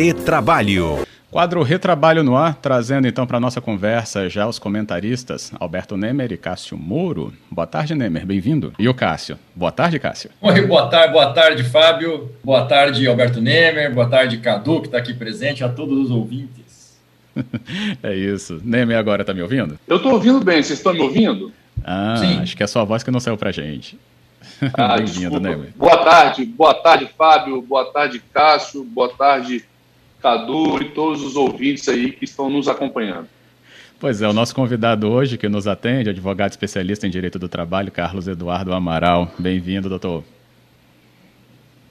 Retrabalho. Quadro Retrabalho no Ar, trazendo então para nossa conversa já os comentaristas Alberto Nemer e Cássio Moro. Boa tarde, Nemer, bem-vindo. E o Cássio. Boa tarde, Cássio. Oi, boa tarde, boa tarde, Fábio. Boa tarde, Alberto Nemer. Boa tarde, Cadu, que está aqui presente, a todos os ouvintes. é isso. Nemer agora está me ouvindo? Eu estou ouvindo bem, vocês estão me ouvindo? Ah, Sim. acho que é a sua voz que não saiu para gente. Ah, Bem-vindo, Nemer. Boa tarde, boa tarde, Fábio. Boa tarde, Cássio. Boa tarde, Cadu e todos os ouvintes aí que estão nos acompanhando. Pois é, o nosso convidado hoje que nos atende, advogado especialista em direito do trabalho, Carlos Eduardo Amaral. Bem-vindo, doutor.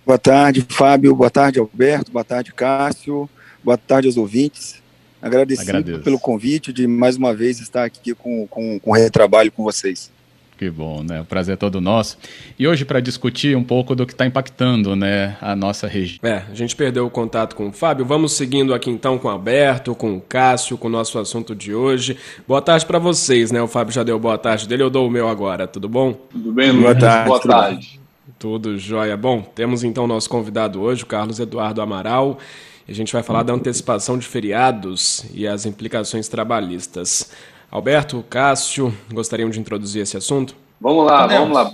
Boa tarde, Fábio. Boa tarde, Alberto. Boa tarde, Cássio. Boa tarde aos ouvintes. Agradecido Agradeço. pelo convite de mais uma vez estar aqui com, com, com retrabalho com vocês. Que bom, né? O prazer é todo nosso. E hoje para discutir um pouco do que está impactando, né, a nossa região. É, a gente perdeu o contato com o Fábio. Vamos seguindo aqui então com o Alberto, com o Cássio, com o nosso assunto de hoje. Boa tarde para vocês, né? O Fábio já deu boa tarde dele, eu dou o meu agora. Tudo bom? Tudo bem, Luiz? Boa tarde. Boa tarde. Tudo jóia. Bom, temos então o nosso convidado hoje, o Carlos Eduardo Amaral. A gente vai falar da antecipação de feriados e as implicações trabalhistas. Alberto, Cássio, gostariam de introduzir esse assunto? Vamos lá, vamos lá.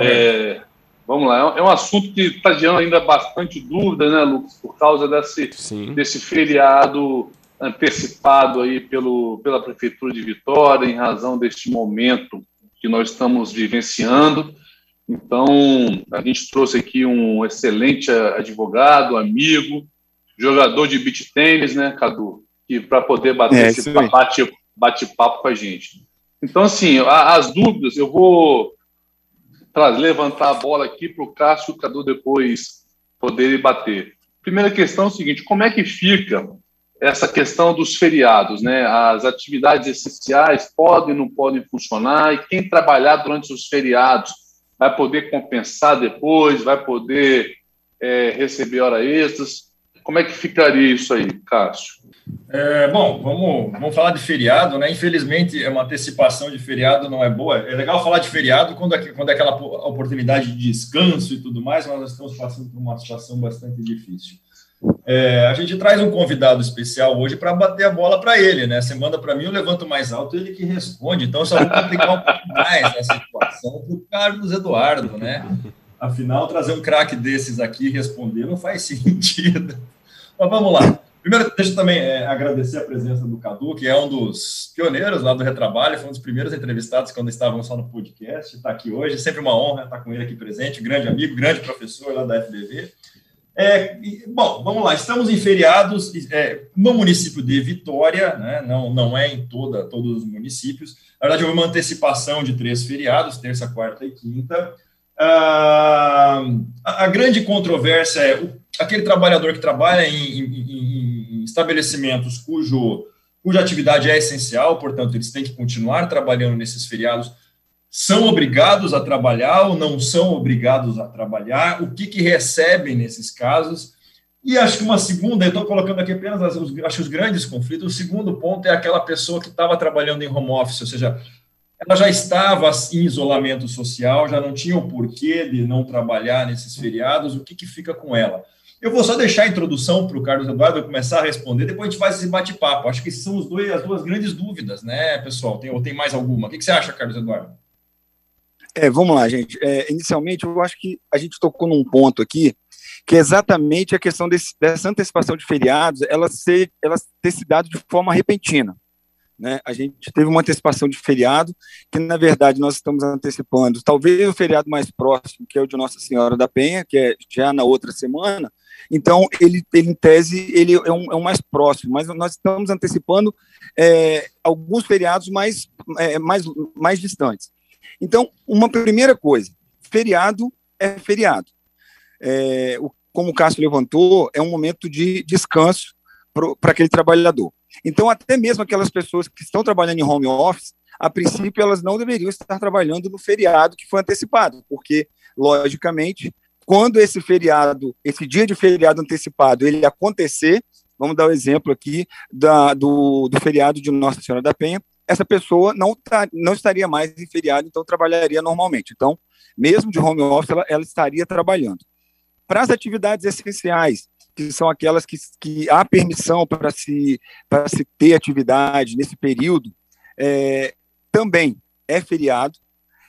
É, vamos lá, é um assunto que está gerando ainda bastante dúvida, né, Lucas, por causa desse, desse feriado antecipado aí pelo, pela Prefeitura de Vitória, em razão deste momento que nós estamos vivenciando. Então, a gente trouxe aqui um excelente advogado, amigo, jogador de beach tênis, né, Cadu? Que para poder bater é, esse bate, bate-papo com a gente. Então, assim, as dúvidas, eu vou levantar a bola aqui para o Cássio e o Cadu depois poderem bater. Primeira questão é o seguinte: como é que fica essa questão dos feriados, né? As atividades essenciais podem não podem funcionar e quem trabalhar durante os feriados vai poder compensar depois, vai poder é, receber hora extras. Como é que ficaria isso aí, Cássio? É, bom, vamos, vamos falar de feriado, né? Infelizmente, é uma antecipação de feriado não é boa. É legal falar de feriado quando é, quando é aquela oportunidade de descanso e tudo mais, mas nós estamos passando por uma situação bastante difícil. É, a gente traz um convidado especial hoje para bater a bola para ele, né? Você manda para mim, eu levanto mais alto, ele que responde. Então, só vou complicar um pouco mais a situação para o Carlos Eduardo, né? Afinal, trazer um craque desses aqui e responder não faz sentido. Mas vamos lá. Primeiro, deixa eu também é, agradecer a presença do Cadu, que é um dos pioneiros lá do Retrabalho, foi um dos primeiros entrevistados quando estávamos só no podcast, está aqui hoje, sempre uma honra estar com ele aqui presente, grande amigo, grande professor lá da FBV. É, bom, vamos lá, estamos em feriados é, no município de Vitória, né, não, não é em toda, todos os municípios, na verdade houve uma antecipação de três feriados, terça, quarta e quinta, ah, a, grande controvérsia é aquele trabalhador que trabalha em, em, em estabelecimentos cujo, cuja atividade é essencial, portanto, eles têm que continuar trabalhando nesses feriados, são obrigados a trabalhar ou não são obrigados a trabalhar, o que, que recebem nesses casos. E acho que uma segunda, eu estou colocando aqui apenas os, acho os grandes conflitos. O segundo ponto é aquela pessoa que estava trabalhando em home office, ou seja, ela já estava em isolamento social, já não tinha o porquê de não trabalhar nesses feriados, o que, que fica com ela? Eu vou só deixar a introdução para o Carlos Eduardo começar a responder, depois a gente faz esse bate-papo. Acho que são dois, as duas grandes dúvidas, né, pessoal? Tem, ou tem mais alguma? O que, que você acha, Carlos Eduardo? É, vamos lá, gente. É, inicialmente, eu acho que a gente tocou num ponto aqui, que é exatamente a questão desse, dessa antecipação de feriados, ela, ser, ela ter se dado de forma repentina. Né? A gente teve uma antecipação de feriado, que na verdade nós estamos antecipando, talvez o feriado mais próximo, que é o de Nossa Senhora da Penha, que é já na outra semana. Então, ele, ele em tese, ele é um, é um mais próximo, mas nós estamos antecipando é, alguns feriados mais, é, mais, mais distantes. Então, uma primeira coisa, feriado é feriado. É, o, como o Cássio levantou, é um momento de descanso para aquele trabalhador. Então, até mesmo aquelas pessoas que estão trabalhando em home office, a princípio, elas não deveriam estar trabalhando no feriado que foi antecipado, porque, logicamente, quando esse feriado, esse dia de feriado antecipado, ele acontecer, vamos dar o um exemplo aqui da, do, do feriado de Nossa Senhora da Penha, essa pessoa não, tá, não estaria mais em feriado, então trabalharia normalmente. Então, mesmo de home office, ela, ela estaria trabalhando. Para as atividades essenciais, que são aquelas que, que há permissão para se, para se ter atividade nesse período, é, também é feriado,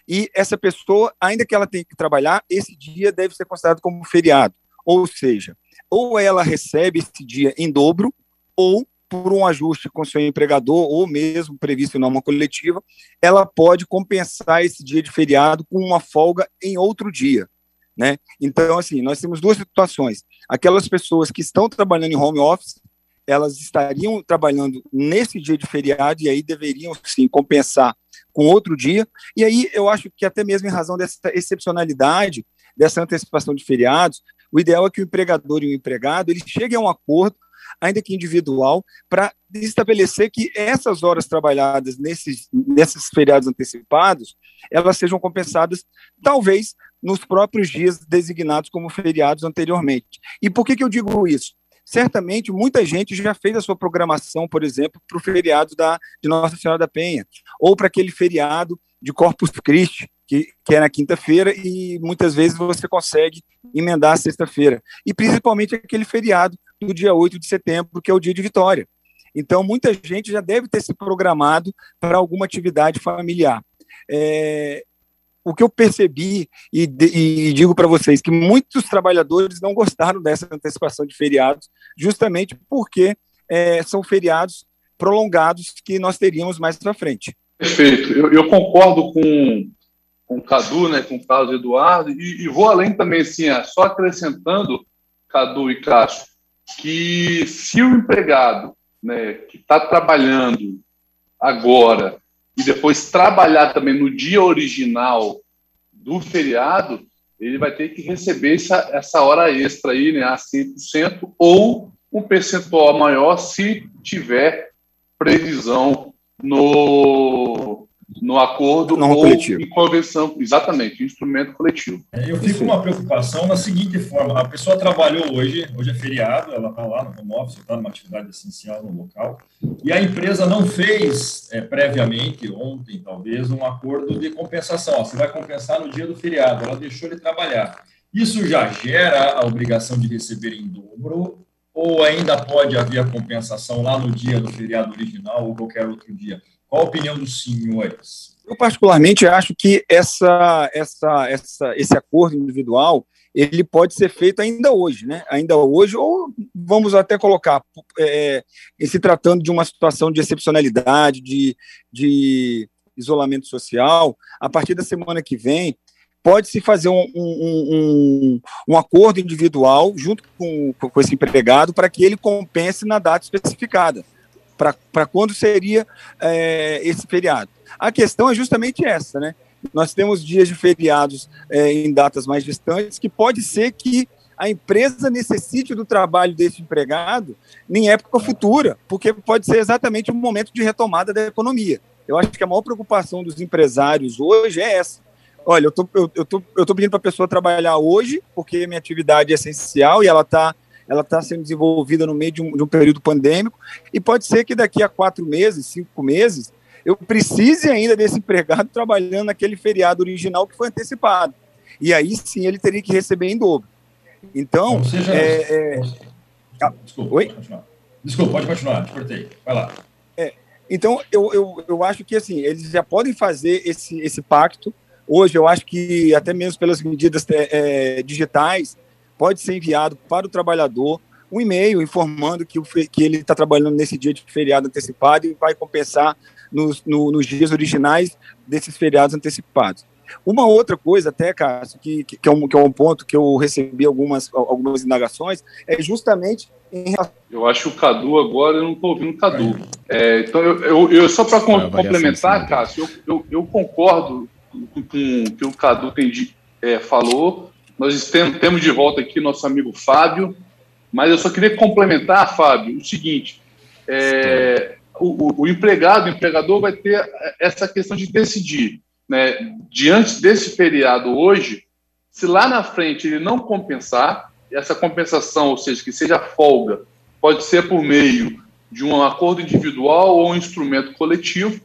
e essa pessoa, ainda que ela tenha que trabalhar, esse dia deve ser considerado como feriado. Ou seja, ou ela recebe esse dia em dobro, ou por um ajuste com seu empregador, ou mesmo previsto em norma coletiva, ela pode compensar esse dia de feriado com uma folga em outro dia. Né? Então, assim, nós temos duas situações. Aquelas pessoas que estão trabalhando em home office, elas estariam trabalhando nesse dia de feriado e aí deveriam, sim, compensar com outro dia. E aí eu acho que até mesmo em razão dessa excepcionalidade, dessa antecipação de feriados, o ideal é que o empregador e o empregado eles cheguem a um acordo, ainda que individual, para estabelecer que essas horas trabalhadas nesses, nesses feriados antecipados, elas sejam compensadas, talvez, nos próprios dias designados como feriados anteriormente. E por que, que eu digo isso? certamente muita gente já fez a sua programação, por exemplo, para o feriado da, de Nossa Senhora da Penha, ou para aquele feriado de Corpus Christi, que, que é na quinta-feira, e muitas vezes você consegue emendar a sexta-feira. E principalmente aquele feriado do dia 8 de setembro, que é o dia de vitória. Então, muita gente já deve ter se programado para alguma atividade familiar. É, o que eu percebi e, e digo para vocês que muitos trabalhadores não gostaram dessa antecipação de feriados, justamente porque é, são feriados prolongados que nós teríamos mais para frente. Perfeito. Eu, eu, concordo com, com o Cadu, né, com o Carlos Eduardo, e, e vou além também, assim, só acrescentando, Cadu e Cássio, que se o empregado né, que está trabalhando agora e depois trabalhar também no dia original do feriado, ele vai ter que receber essa, essa hora extra aí, né, a 100%, ou um percentual maior se tiver previsão no, no acordo não ou coletivo. em convenção, exatamente, instrumento coletivo. É, eu fico com uma preocupação na seguinte forma: a pessoa trabalhou hoje, hoje é feriado, ela está lá no home office, está numa atividade essencial no local, e a empresa não fez é, previamente, ontem talvez, um acordo de compensação. Ó, você vai compensar no dia do feriado, ela deixou ele trabalhar. Isso já gera a obrigação de receber em dobro ou ainda pode haver compensação lá no dia do feriado original ou qualquer outro dia? Qual a opinião dos senhores? Eu particularmente acho que essa, essa, essa, esse acordo individual ele pode ser feito ainda hoje, né? Ainda hoje, ou vamos até colocar, é, se tratando de uma situação de excepcionalidade, de, de isolamento social, a partir da semana que vem, pode-se fazer um, um, um, um, acordo individual junto com, com esse empregado para que ele compense na data especificada para quando seria é, esse feriado. A questão é justamente essa, né? Nós temos dias de feriados é, em datas mais distantes que pode ser que a empresa necessite do trabalho desse empregado em época futura, porque pode ser exatamente o momento de retomada da economia. Eu acho que a maior preocupação dos empresários hoje é essa. Olha, eu tô, eu, eu tô, eu tô pedindo para a pessoa trabalhar hoje, porque minha atividade é essencial e ela está ela está sendo desenvolvida no meio de um, de um período pandêmico, e pode ser que daqui a quatro meses, cinco meses, eu precise ainda desse empregado trabalhando naquele feriado original que foi antecipado. E aí sim ele teria que receber em dobro. Então. Seja, é, é... Ah, desculpa, Oi? Pode Desculpa, pode continuar, te cortei. Vai lá. É, então, eu, eu, eu acho que assim, eles já podem fazer esse, esse pacto. Hoje, eu acho que até mesmo pelas medidas é, é digitais, pode ser enviado para o trabalhador um e-mail informando que, o, que ele está trabalhando nesse dia de feriado antecipado e vai compensar nos, no, nos dias originais desses feriados antecipados. Uma outra coisa, até, Cássio, que, que, é um, que é um ponto que eu recebi algumas, algumas indagações, é justamente em relação... Eu acho que o Cadu agora, eu não estou ouvindo o Cadu. É, então, eu, eu, eu só para complementar, Cássio, eu, eu, eu, concordo com que o Cadu tem, é, falou, nós temos de volta aqui nosso amigo Fábio, mas eu só queria complementar, Fábio, o seguinte: é, o, o, empregado, o empregador vai ter essa questão de decidir, né, diante desse feriado hoje, se lá na frente ele não compensar, essa compensação, ou seja, que seja folga, pode ser por meio de um acordo individual ou um instrumento coletivo,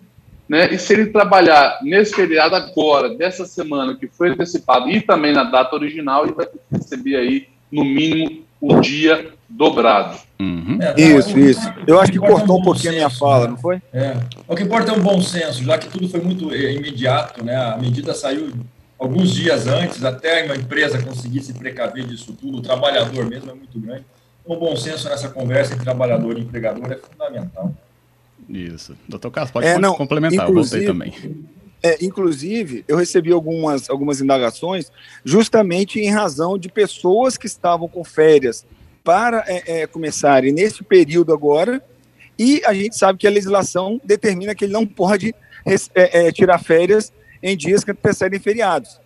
né? E se ele trabalhar nesse feriado agora, dessa semana, que foi antecipado, e também na data original, ele vai receber aí, no mínimo, o dia dobrado. Uhum. É, tá, isso, o, isso. Eu acho que cortou é um, um pouquinho a minha fala, né? não foi? É. O que importa é um bom senso, já que tudo foi muito é, imediato, né? A medida saiu alguns dias antes, até uma empresa conseguir se precaver disso tudo, o trabalhador mesmo é muito grande. Então, o bom senso nessa conversa entre trabalhador e empregador é fundamental. Isso. Doutor Carlos, pode é, não, complementar, eu voltei também. É, inclusive, eu recebi algumas, algumas indagações justamente em razão de pessoas que estavam com férias para é, é, começarem nesse período agora, e a gente sabe que a legislação determina que ele não pode é, é, tirar férias em dias que antecedem feriados.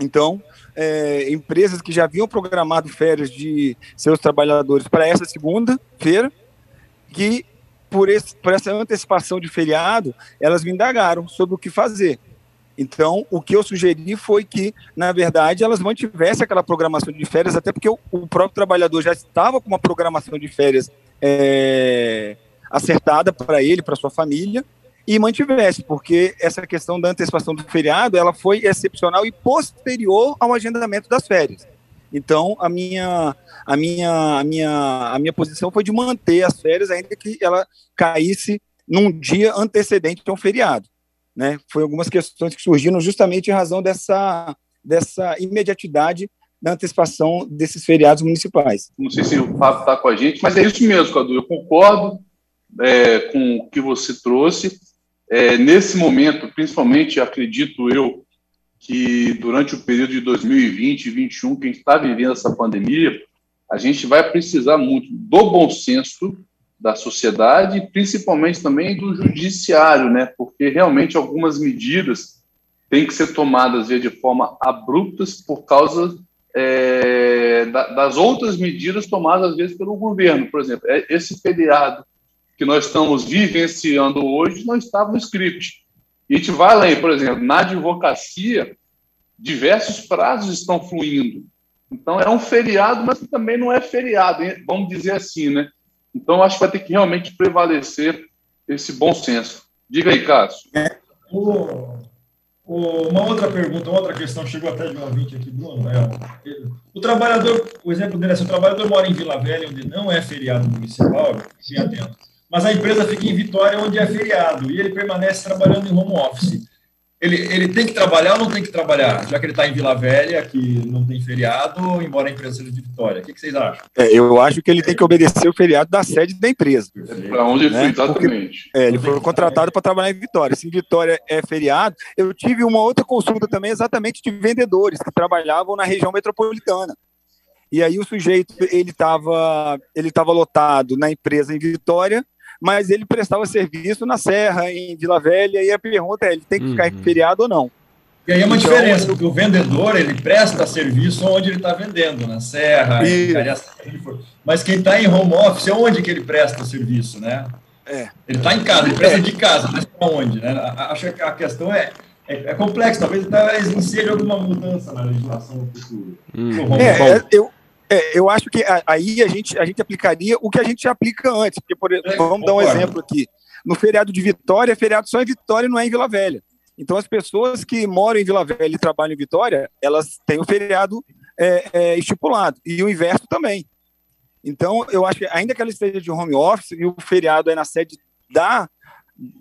Então, é, empresas que já haviam programado férias de seus trabalhadores para essa segunda-feira, que por, esse, por essa antecipação de feriado, elas me indagaram sobre o que fazer. Então, o que eu sugeri foi que, na verdade, elas mantivessem aquela programação de férias, até porque o, o próprio trabalhador já estava com uma programação de férias é, acertada para ele, para sua família, e mantivesse, porque essa questão da antecipação do feriado, ela foi excepcional e posterior ao agendamento das férias. Então, a minha, a minha, a minha, a minha posição foi de manter as férias, ainda que ela caísse num dia antecedente a um feriado. Né? Foi algumas questões que surgiram justamente em razão dessa, dessa imediatidade da antecipação desses feriados municipais. Não sei se o Fábio está com a gente, mas é isso mesmo, Cadu. Eu concordo é, com o que você trouxe. É, nesse momento, principalmente, acredito eu, que durante o período de 2020 e 2021, que a gente está vivendo essa pandemia, a gente vai precisar muito do bom senso da sociedade principalmente também do judiciário, né? Porque realmente algumas medidas têm que ser tomadas de forma abruptas por causa é, das outras medidas tomadas às vezes pelo governo. Por exemplo, é, esse feriado que nós estamos vivenciando hoje não estava no script. E a gente vai lá, por exemplo, na advocacia, diversos prazos estão fluindo. Então, é um feriado, mas também não é feriado, vamos dizer assim, né? Então, acho que vai ter que realmente prevalecer esse bom senso. Diga aí, Cássio. É, o, o, uma outra pergunta, uma outra questão, chegou até de um ouvinte aqui, Bruno. É, o trabalhador, o exemplo dele é: se o trabalhador mora em Vila Velha, onde não é feriado municipal, fique atento mas a empresa fica em Vitória, onde é feriado, e ele permanece trabalhando em home office. Ele, ele tem que trabalhar ou não tem que trabalhar? Já que ele está em Vila Velha, que não tem feriado, embora a empresa seja de Vitória. O que, que vocês acham? É, eu acho que ele tem que obedecer o feriado da sede da empresa. Para onde né? ele foi, exatamente. Porque, é, ele foi contratado para trabalhar em Vitória. Se em Vitória é feriado, eu tive uma outra consulta também, exatamente de vendedores que trabalhavam na região metropolitana. E aí o sujeito, ele estava ele tava lotado na empresa em Vitória, mas ele prestava serviço na Serra, em Vila Velha, e a pergunta é: ele tem que ficar uhum. em feriado ou não? E aí é uma então, diferença, porque o vendedor ele presta serviço onde ele está vendendo, na Serra, e... em mas quem está em home office, onde que ele presta serviço, né? É. Ele está em casa, ele presta é. de casa, mas para onde? Né? Acho que a questão é, é, é complexa, talvez, talvez inseja alguma mudança na legislação no futuro. Hum. É, eu, é, eu acho que aí a gente, a gente aplicaria o que a gente aplica antes. Porque, por, é, vamos dar um exemplo aqui. No feriado de Vitória, feriado só em Vitória não é em Vila Velha. Então, as pessoas que moram em Vila Velha e trabalham em Vitória, elas têm o feriado é, é, estipulado. E o inverso também. Então, eu acho que, ainda que ela esteja de home office e o feriado é na sede da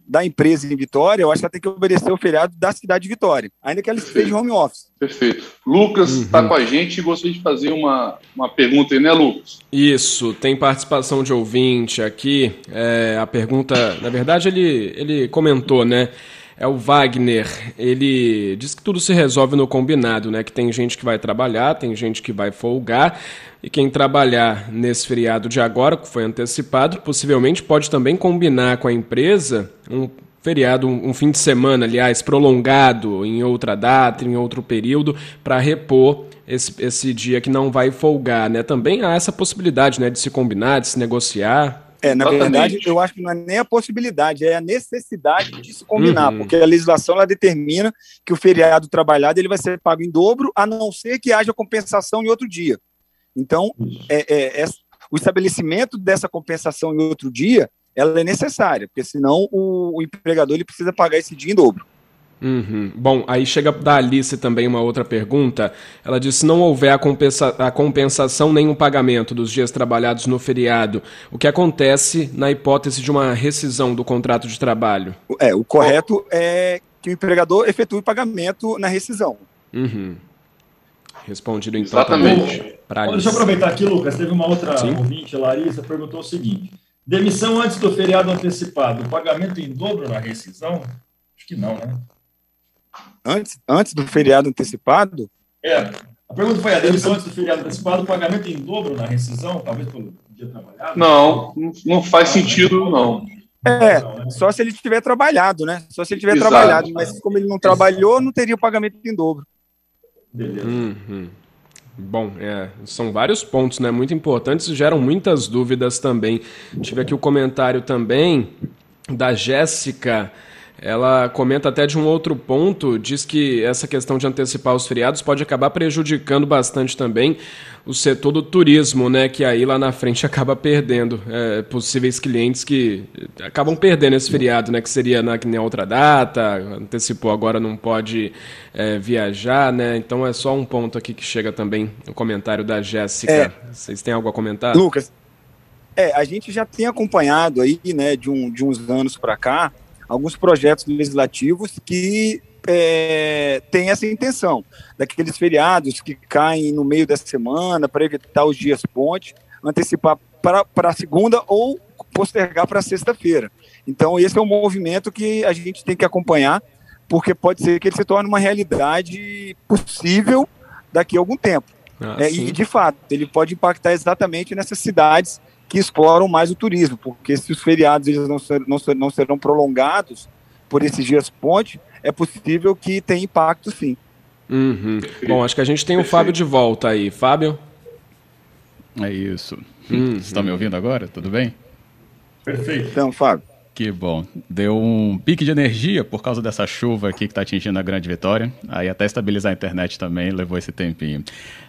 da empresa em Vitória, eu acho que ela tem que obedecer o feriado da cidade de Vitória, ainda que ela esteja em home office. Perfeito. Lucas está uhum. com a gente e gostaria de fazer uma, uma pergunta aí, né, Lucas? Isso, tem participação de ouvinte aqui. É, a pergunta, na verdade, ele, ele comentou, né? É o Wagner. Ele diz que tudo se resolve no combinado, né? Que tem gente que vai trabalhar, tem gente que vai folgar. E quem trabalhar nesse feriado de agora, que foi antecipado, possivelmente pode também combinar com a empresa um feriado, um, fim de semana, aliás, prolongado em outra data, em outro período, para repor esse, esse dia que não vai folgar, né? Também há essa possibilidade, né, de se combinar, de se negociar. É, na verdade, eu acho que não é nem a possibilidade, é a necessidade de se combinar, uhum. porque a legislação ela determina que o feriado trabalhado ele vai ser pago em dobro, a não ser que haja compensação em outro dia. Então, é, é, é, o estabelecimento dessa compensação em outro dia, ela é necessária, porque senão o, o empregador ele precisa pagar esse dia em dobro. Uhum. Bom, aí chega da Alice também uma outra pergunta. Ela diz: se não houver a, compensa a compensação nem o pagamento dos dias trabalhados no feriado, o que acontece na hipótese de uma rescisão do contrato de trabalho? É, o correto é que o empregador efetue o pagamento na rescisão. Uhum. Respondido então. Exatamente. Pra Deixa eu aproveitar aqui, Lucas. Teve uma outra Sim. ouvinte, Larissa, perguntou o seguinte: demissão antes do feriado antecipado, pagamento em dobro na rescisão? Acho que não, né? Antes, antes do feriado antecipado? É. A pergunta foi: a demissão antes do feriado antecipado, pagamento em dobro na rescisão, talvez pelo dia trabalhado? Não, não faz sentido, não. É, só se ele tiver trabalhado, né? Só se ele tiver Exato. trabalhado, mas como ele não trabalhou, não teria o pagamento em dobro. Beleza. Uhum. Bom, é, são vários pontos, né? Muito importantes e geram muitas dúvidas também. Tive aqui o comentário também da Jéssica ela comenta até de um outro ponto, diz que essa questão de antecipar os feriados pode acabar prejudicando bastante também o setor do turismo, né? Que aí lá na frente acaba perdendo é, possíveis clientes que acabam perdendo esse feriado, né? Que seria na que nem outra data, antecipou agora não pode é, viajar, né? Então é só um ponto aqui que chega também o comentário da Jéssica. É, Vocês têm algo a comentar? Lucas, é, a gente já tem acompanhado aí, né, de, um, de uns anos para cá, alguns projetos legislativos que é, têm essa intenção, daqueles feriados que caem no meio da semana para evitar os dias ponte, antecipar para a segunda ou postergar para sexta-feira. Então, esse é um movimento que a gente tem que acompanhar, porque pode ser que ele se torne uma realidade possível daqui a algum tempo. Ah, é, e, de fato, ele pode impactar exatamente nessas cidades que exploram mais o turismo, porque se os feriados eles não, ser, não, ser, não serão prolongados por esses dias ponte, é possível que tenha impacto sim. Uhum. Bom, acho que a gente tem o Fábio de volta aí. Fábio? É isso. Uhum. Você está me ouvindo agora? Tudo bem? Perfeito. Então, Fábio. Que bom. Deu um pique de energia por causa dessa chuva aqui que está atingindo a Grande Vitória. Aí até estabilizar a internet também levou esse tempinho.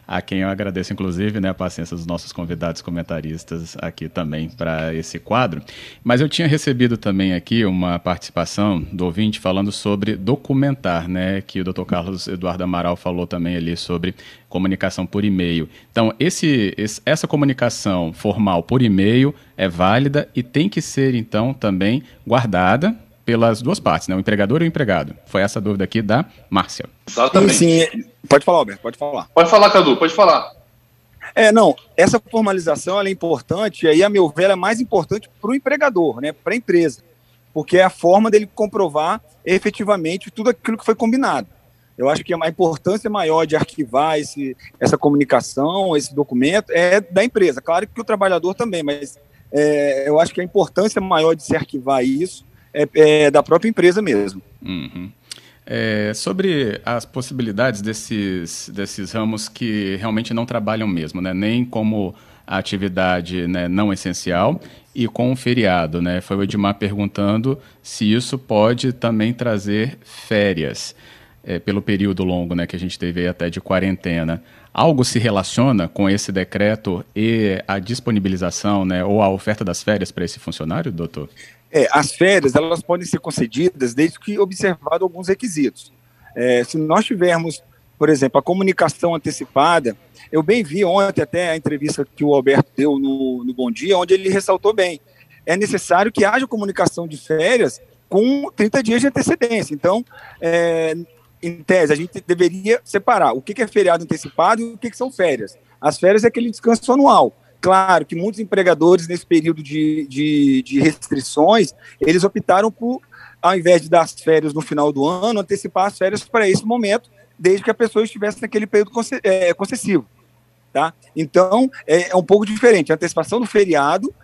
A quem eu agradeço, inclusive, né, a paciência dos nossos convidados comentaristas aqui também para esse quadro. Mas eu tinha recebido também aqui uma participação do ouvinte falando sobre documentar, né, que o Dr. Carlos Eduardo Amaral falou também ali sobre comunicação por e-mail. Então, esse, esse, essa comunicação formal por e-mail é válida e tem que ser, então, também guardada pelas duas partes, né? O empregador e o empregado. Foi essa dúvida aqui da Márcia. Exatamente. Sim, sim. Pode falar, Alberto, pode falar. Pode falar, Cadu, pode falar. É, não, essa formalização é importante, e aí, a meu ver, é mais importante para o empregador, né, para a empresa, porque é a forma dele comprovar efetivamente tudo aquilo que foi combinado. Eu acho que a importância maior de arquivar esse, essa comunicação, esse documento, é da empresa. Claro que o trabalhador também, mas é, eu acho que a importância maior de se arquivar isso é, é da própria empresa mesmo. Uhum. É, sobre as possibilidades desses, desses ramos que realmente não trabalham mesmo, né? nem como atividade né, não essencial e com o feriado. Né? Foi o Edmar perguntando se isso pode também trazer férias é, pelo período longo né, que a gente teve até de quarentena. Algo se relaciona com esse decreto e a disponibilização né, ou a oferta das férias para esse funcionário, doutor? É, as férias elas podem ser concedidas desde que observado alguns requisitos. É, se nós tivermos, por exemplo, a comunicação antecipada, eu bem vi ontem até a entrevista que o Alberto deu no, no Bom Dia, onde ele ressaltou bem. É necessário que haja comunicação de férias com 30 dias de antecedência. Então, é, em tese, a gente deveria separar o que é feriado antecipado e o que são férias. As férias é aquele descanso anual. Claro que muitos empregadores, nesse período de, de, de restrições, eles optaram por, ao invés de dar as férias no final do ano, antecipar as férias para esse momento, desde que a pessoa estivesse naquele período é, concessivo. Tá? Então, é, é um pouco diferente. A antecipação do feriado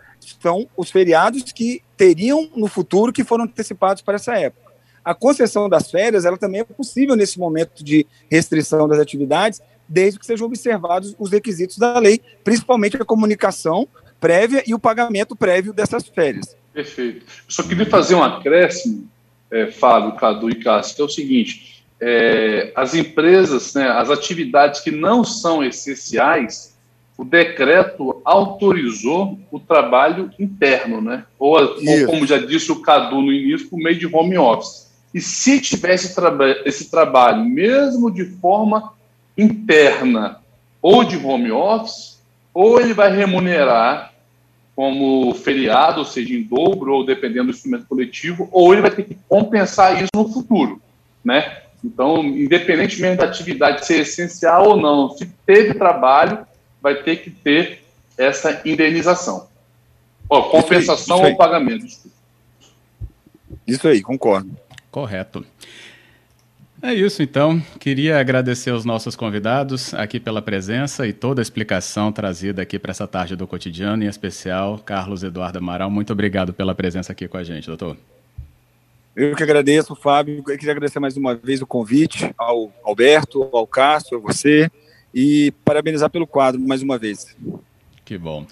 são os feriados que teriam no futuro que foram antecipados para essa época. A concessão das férias, ela também é possível nesse momento de restrição das atividades, desde que sejam observados os requisitos da lei, principalmente a comunicação prévia e o pagamento prévio dessas férias. Perfeito. Eu só queria fazer um acréscimo, é, Fábio, Cadu e Cássio, que é o seguinte: é, as empresas, né, as atividades que não são essenciais, o decreto autorizou o trabalho interno, né? Ou, ou como já disse o Cadu no início, por meio de home office. E se tivesse esse, traba esse trabalho, mesmo de forma interna ou de home office, ou ele vai remunerar como feriado, ou seja, em dobro, ou dependendo do instrumento coletivo, ou ele vai ter que compensar isso no futuro, né? Então, independentemente da atividade ser essencial ou não, se teve trabalho, vai ter que ter essa indenização. Ó, compensação isso aí, isso ou pagamento. Isso aí, concordo. Correto. É isso, então. Queria agradecer aos nossos convidados aqui pela presença e toda a explicação trazida aqui para essa tarde do cotidiano, em especial Carlos Eduardo Amaral. Muito obrigado pela presença aqui com a gente, doutor. Eu que agradeço, Fábio. Eu queria agradecer mais uma vez o convite ao Alberto, ao Cássio, a você e parabenizar pelo quadro mais uma vez. Que bom.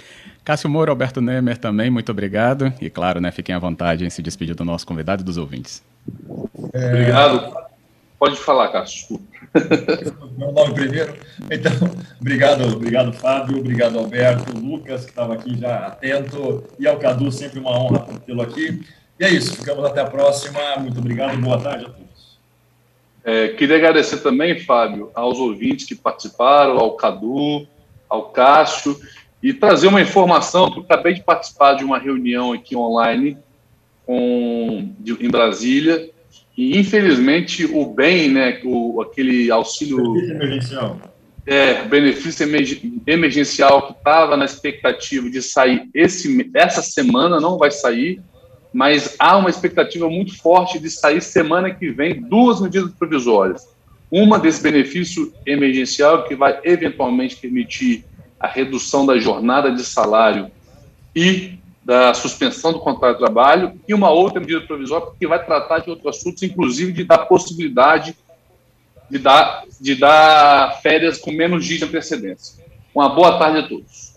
Cássio Moura, Alberto Nemer também, muito obrigado. E claro, né, fiquem à vontade em se despedir do nosso convidado e dos ouvintes. É... Obrigado. Pode falar, Cássio. Meu nome primeiro. Então, obrigado, obrigado, Fábio, obrigado, Alberto, Lucas, que estava aqui já atento, e ao Cadu, sempre uma honra tê-lo aqui. E é isso, ficamos até a próxima. Muito obrigado, boa tarde a todos. É, queria agradecer também, Fábio, aos ouvintes que participaram, ao Cadu, ao Cássio, e trazer uma informação, que eu acabei de participar de uma reunião aqui online com, de, em Brasília, e, infelizmente, o bem, né, o, aquele auxílio. Benefício emergencial. É, benefício emergencial que estava na expectativa de sair esse, essa semana, não vai sair, mas há uma expectativa muito forte de sair semana que vem duas medidas provisórias. Uma desse benefício emergencial, que vai eventualmente permitir a redução da jornada de salário e da suspensão do contrato de trabalho, e uma outra medida provisória que vai tratar de outros assuntos, inclusive de dar possibilidade de dar, de dar férias com menos dias de antecedência. Uma boa tarde a todos.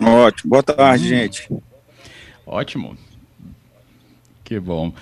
Ótimo. Boa tarde, gente. Ótimo. Que bom.